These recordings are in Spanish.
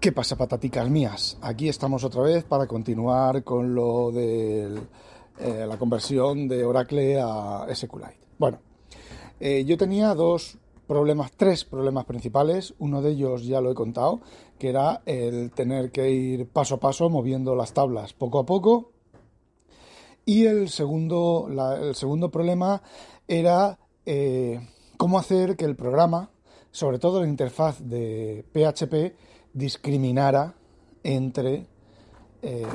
¿Qué pasa, pataticas mías? Aquí estamos otra vez para continuar con lo de eh, la conversión de Oracle a SQLite. Bueno, eh, yo tenía dos problemas, tres problemas principales. Uno de ellos ya lo he contado, que era el tener que ir paso a paso moviendo las tablas poco a poco. Y el segundo, el segundo problema era eh, cómo hacer que el programa, sobre todo la interfaz de PHP, discriminara entre eh,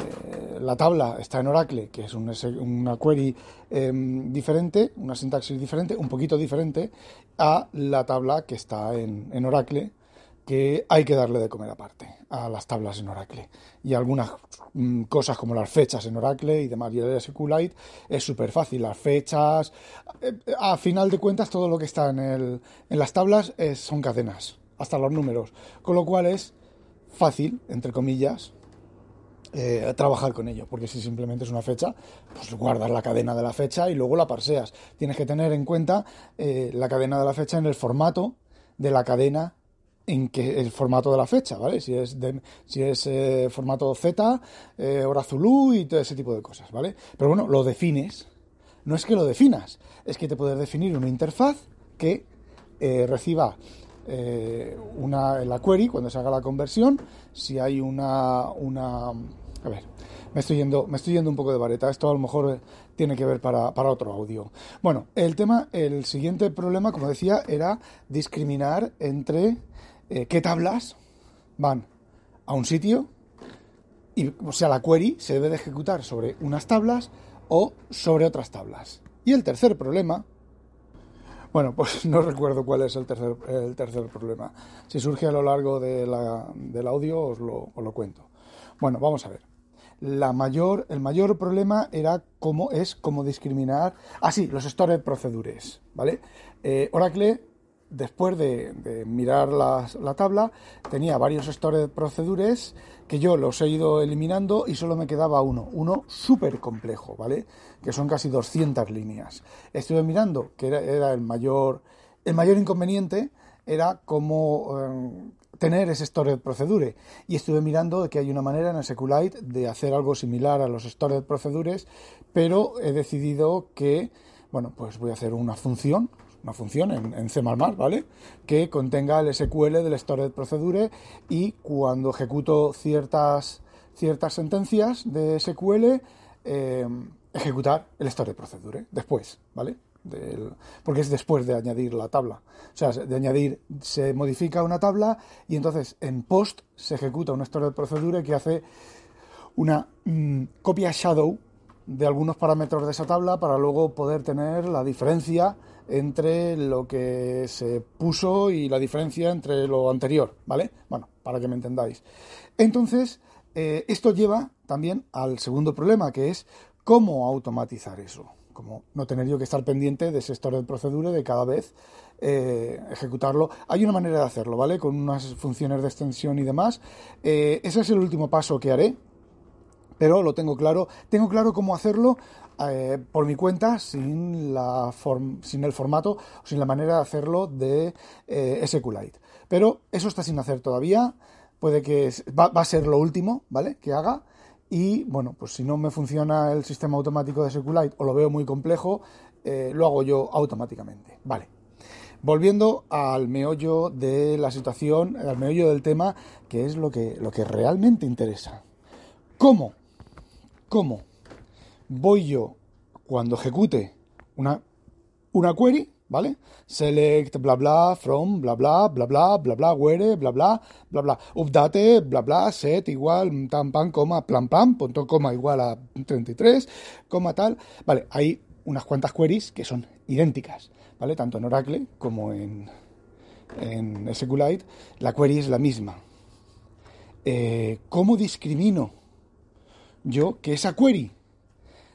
la tabla está en Oracle, que es una query em, diferente, una sintaxis diferente, un poquito diferente, a la tabla que está en, Oracle, que hay que darle de comer aparte a las tablas en Oracle. Y algunas mm, cosas como las fechas en Oracle y demás. Y el SQLite es súper fácil. Las fechas, eh, a final de cuentas, todo lo que está en, el, en las tablas son cadenas, hasta los números. Con lo cual es fácil, entre comillas, eh, trabajar con ello, porque si simplemente es una fecha, pues guardas la cadena de la fecha y luego la parseas. Tienes que tener en cuenta eh, la cadena de la fecha en el formato de la cadena en que el formato de la fecha, ¿vale? Si es si es eh, formato Z, hora Zulu y todo ese tipo de cosas, ¿vale? Pero bueno, lo defines. No es que lo definas, es que te puedes definir una interfaz que reciba eh, una, la query, cuando se haga la conversión, si hay una, una... A ver, me estoy, yendo, me estoy yendo un poco de vareta. Esto a lo mejor tiene que ver para, otro audio. Bueno, el tema, el siguiente problema, como decía, era discriminar entre eh, qué tablas van a un sitio y, o sea, la query se debe de ejecutar sobre unas tablas o sobre otras tablas. Y el tercer problema bueno, pues no recuerdo cuál es el tercer, el tercer problema. Si surge a lo largo de la, del audio os lo, os lo, cuento. Bueno, vamos a ver. La mayor, el mayor problema era cómo es cómo discriminar. Ah, sí, los stored procedures, ¿vale? Eh, Oracle después de, mirar la tabla, tenía varios stored procedures que yo los he ido eliminando y solo me quedaba uno, uno súper complejo, ¿vale? Que son casi 200 líneas. Estuve mirando que era, el mayor, el mayor inconveniente era cómo eh, tener ese stored procedure y estuve mirando que hay una manera en SQLite de hacer algo similar a los stored procedures, pero he decidido que bueno, pues voy a hacer una función una función en, C++, ¿vale? Que contenga el SQL del Stored Procedure y cuando ejecuto ciertas, ciertas sentencias de SQL, eh, ejecutar el Stored Procedure después, ¿vale? porque es después de añadir la tabla. O sea, de añadir, se modifica una tabla y entonces en post se ejecuta un Stored Procedure que hace una mm, copia shadow de algunos parámetros de esa tabla para luego poder tener la diferencia entre lo que se puso y la diferencia entre lo anterior, ¿vale? Bueno, para que me entendáis. Entonces, eh, esto lleva también al segundo problema, que es cómo automatizar eso. Como no tener yo que estar pendiente de ese store de procedura de cada vez eh, ejecutarlo. Hay una manera de hacerlo, ¿vale? Con unas funciones de extensión y demás. Eh, ese es el último paso que haré, pero lo tengo claro. Tengo claro cómo hacerlo eh, por mi cuenta sin, la sin el formato sin la manera de hacerlo de eh, SQLite. Pero eso está sin hacer todavía. Puede que va, a ser lo último, ¿vale? Que haga. Y bueno, pues si no me funciona el sistema automático de SQLite o lo veo muy complejo, eh, lo hago yo automáticamente. Vale. Volviendo al meollo de la situación, al meollo del tema, que es lo que, lo que realmente interesa. ¿Cómo? ¿Cómo voy yo, cuando ejecute una, una query, ¿vale? Select, bla, bla, from, bla, bla, bla, bla, bla, bla, where, bla, bla, bla, bla, update, bla, bla, set igual, tam, pam, coma, plan, pam, punto, coma igual a 33, coma, tal. Vale, hay unas cuantas queries que son idénticas, ¿vale? Tanto en Oracle como en, en SQLite, la query es la misma. eh, ¿cómo discrimino yo que esa query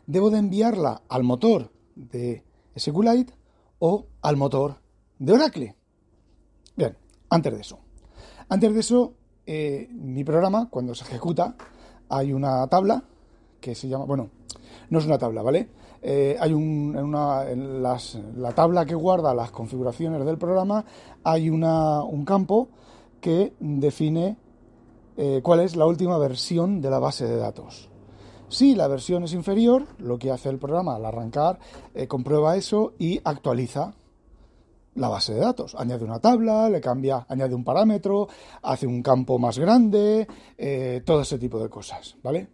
debo de enviarla al motor de SQLite o al motor de Oracle? Bien, antes de eso. Antes de eso, eh, mi programa, cuando se ejecuta, hay una tabla que se llama, bueno, no es una tabla, ¿vale? Eh, hay un, en, una, en las, la tabla que guarda las configuraciones del programa, hay una, un campo que define eh, cuál es la última versión de la base de datos. Si la versión es inferior, lo que hace el programa al arrancar, eh, comprueba eso y actualiza la base de datos. Añade una tabla, le cambia, añade un parámetro, hace un campo más grande, todo ese tipo de cosas, ¿vale?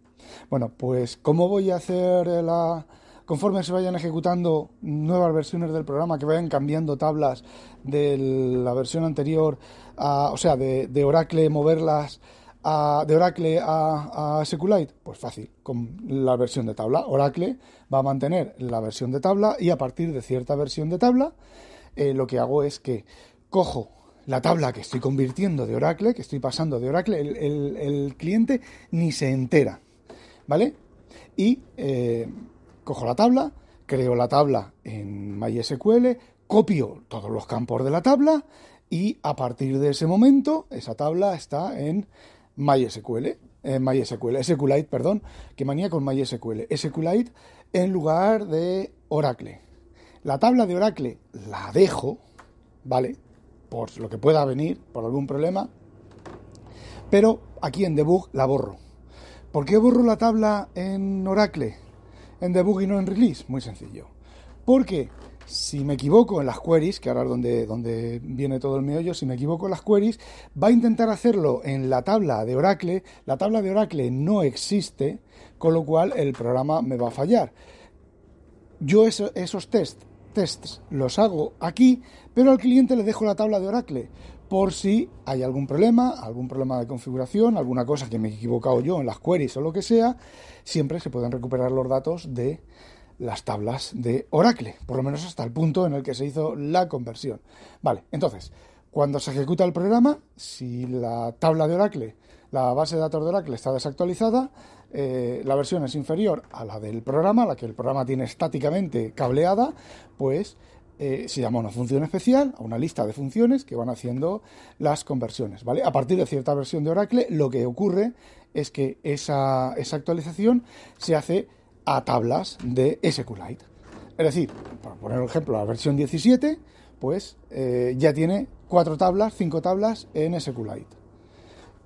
Bueno, pues ¿cómo voy a hacer la, conforme se vayan ejecutando nuevas versiones del programa, que vayan cambiando tablas de la versión anterior, o sea, de, Oracle, moverlas de Oracle a, SQLite? Pues fácil, con la versión de tabla. Oracle va a mantener la versión de tabla y a partir de cierta versión de tabla, eh, lo que hago es que cojo la tabla que estoy convirtiendo de Oracle, que estoy pasando de Oracle, el, cliente ni se entera, ¿vale? Y eh, cojo la tabla, creo la tabla en MySQL, copio todos los campos de la tabla y a partir de ese momento esa tabla está en MySQL, en MySQL, SQLite, perdón, que manía con MySQL, SQLite en lugar de Oracle. La tabla de Oracle la dejo, ¿vale? Por lo que pueda venir, por algún problema, pero aquí en debug la borro. ¿Por qué borro la tabla en Oracle? en debug y no en release? Muy sencillo. Porque si me equivoco en las queries, que ahora es donde, donde viene todo el meollo, si me equivoco en las queries, va a intentar hacerlo en la tabla de Oracle. La tabla de Oracle no existe, con lo cual el programa me va a fallar. Yo esos tests, tests los hago aquí, pero al cliente le dejo la tabla de Oracle por si hay algún problema, algún problema de configuración, alguna cosa que me he equivocado yo en las queries o lo que sea, siempre se pueden recuperar los datos de las tablas de Oracle, por lo menos hasta el punto en el que se hizo la conversión. Vale, entonces, cuando se ejecuta el programa, si la tabla de Oracle, la base de datos de Oracle está desactualizada, eh, la versión es inferior a la del programa, la que el programa tiene estáticamente cableada, pues eh, se llama una función especial, a una lista de funciones que van haciendo las conversiones, ¿vale? A partir de cierta versión de Oracle, lo que ocurre es que esa, actualización se hace a tablas de SQLite. Es decir, para poner un ejemplo, la versión 17, pues eh, ya tiene cuatro tablas, cinco tablas en SQLite.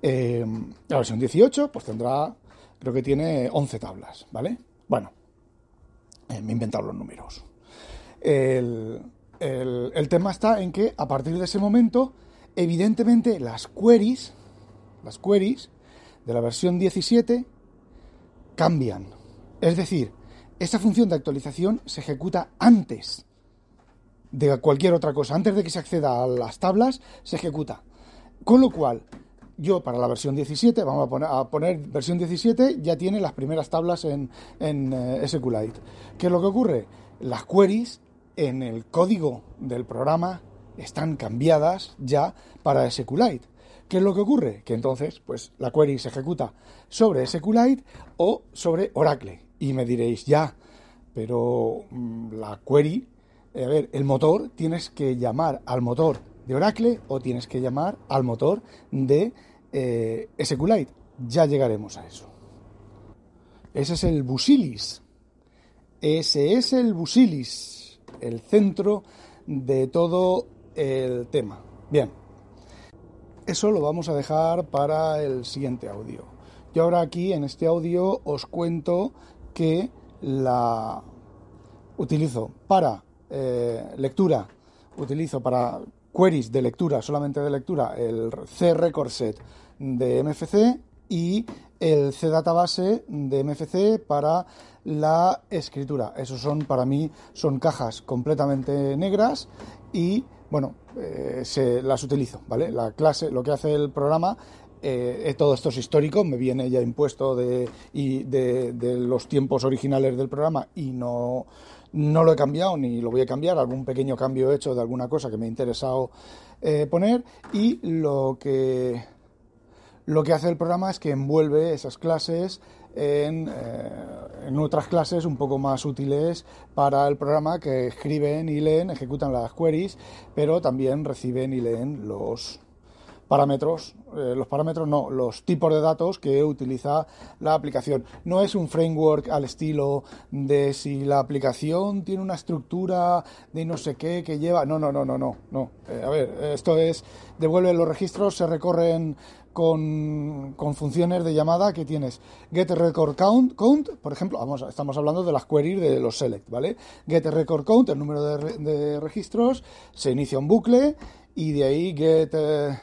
Eh, la versión 18, pues tendrá, creo que tiene 11 tablas, ¿vale? Bueno, me he inventado los números. El, tema está en que a partir de ese momento, evidentemente las queries, las queries de la versión 17 cambian. Es decir, esta función de actualización se ejecuta antes de cualquier otra cosa. Antes de que se acceda a las tablas, se ejecuta. Con lo cual, yo para la versión 17, vamos a poner, a poner versión 17, ya tiene las primeras tablas en, en eh, SQLite. ¿Qué es lo que ocurre? Las queries en el código del programa están cambiadas ya para SQLite. ¿Qué es lo que ocurre? Que entonces, pues la query se ejecuta sobre SQLite o sobre Oracle. Y me diréis, ya, pero mm, la query, a ver, el motor, tienes que llamar al motor de Oracle o tienes que llamar al motor de eh, SQLite. Ya llegaremos a eso. Ese es el Busilis. Ese es el Busilis el centro de todo el tema. Bien, eso lo vamos a dejar para el siguiente audio. Yo ahora aquí en este audio os cuento que la utilizo para eh, lectura, utilizo para queries de lectura, solamente de lectura, el C Record Set de MFC y el C Database de MFC para la escritura. Esos son para mí son cajas completamente negras y bueno, eh, se las utilizo, ¿vale? La clase, lo que hace el programa eh, todo esto es histórico, me viene ya impuesto de, y de, los tiempos originales del programa y no, no lo he cambiado ni lo voy a cambiar, algún pequeño cambio he hecho de alguna cosa que me ha interesado eh, poner y lo que lo que hace el programa es que envuelve esas clases eh, en, otras clases un poco más útiles para el programa que escriben y leen, ejecutan las queries, pero también reciben y leen los parámetros, eh, los parámetros no, los tipos de datos que utiliza la aplicación. No es un framework al estilo de si la aplicación tiene una estructura de no sé qué que lleva. No, no, no, no, no. no. Eh, a ver, esto es, devuelve los registros, se recorren con, funciones de llamada que tienes get record count, count, por ejemplo, vamos, estamos hablando de las queries de los select, ¿vale? Get record count, el número de, registros, se inicia un bucle y de ahí get, eh,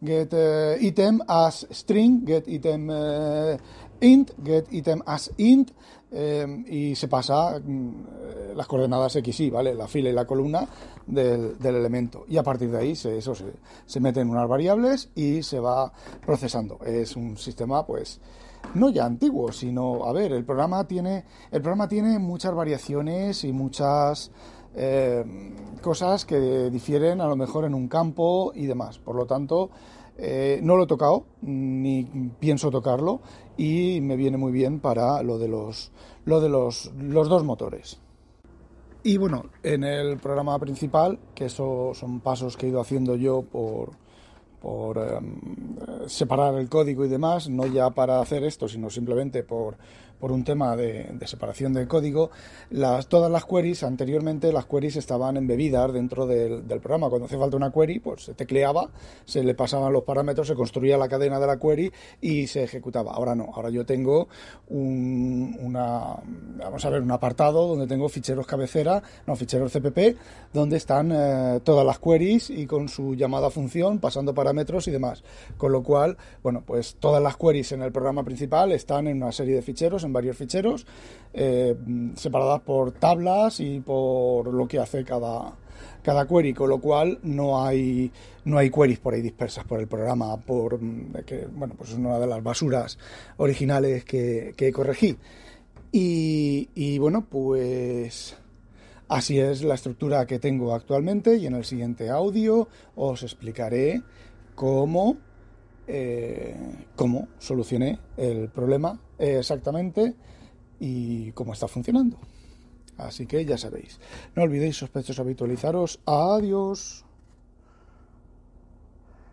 get eh, item as string, get item eh, int, get item as int, Em, y se pasa mm, las coordenadas X y, ¿vale? La fila y la columna del, elemento. Y a partir de ahí se, eso se, se meten unas variables y se va procesando. Es un sistema, pues, no ya antiguo, sino, a ver, el programa tiene, el programa tiene muchas variaciones y muchas em, cosas que difieren a lo mejor en un campo y demás. Por lo tanto, eh, no lo he tocado, ni pienso tocarlo, y me viene muy bien para lo de los, lo de los, los dos motores. Y bueno, en el programa principal, que eso son pasos que he ido haciendo yo por, por em, separar el código y demás, no ya para hacer esto, sino simplemente por por un tema de, separación del código, las, todas las queries, anteriormente las queries estaban embebidas dentro del, programa. Cuando hacía falta una query, pues se tecleaba, se le pasaban los parámetros, se construía la cadena de la query y se ejecutaba. Ahora no, ahora yo tengo un, una, vamos a ver, un apartado donde tengo ficheros cabecera, no, ficheros CPP, donde están eh, todas las queries y con su llamada función, pasando parámetros y demás. Con lo cual, bueno, pues todas las queries en el programa principal están en una serie de ficheros, en varios ficheros, eh, separadas por tablas y por lo que hace cada, cada query, con lo cual no hay no hay queries por ahí dispersas por el programa, por que bueno, pues es una de las basuras originales que, que corregí. Y, bueno, pues así es la estructura que tengo actualmente y en el siguiente audio os explicaré cómo eh, cómo solucioné el problema exactamente y cómo está funcionando. Así que ya sabéis. No olvidéis, sospechosos, habitualizaros. Adiós.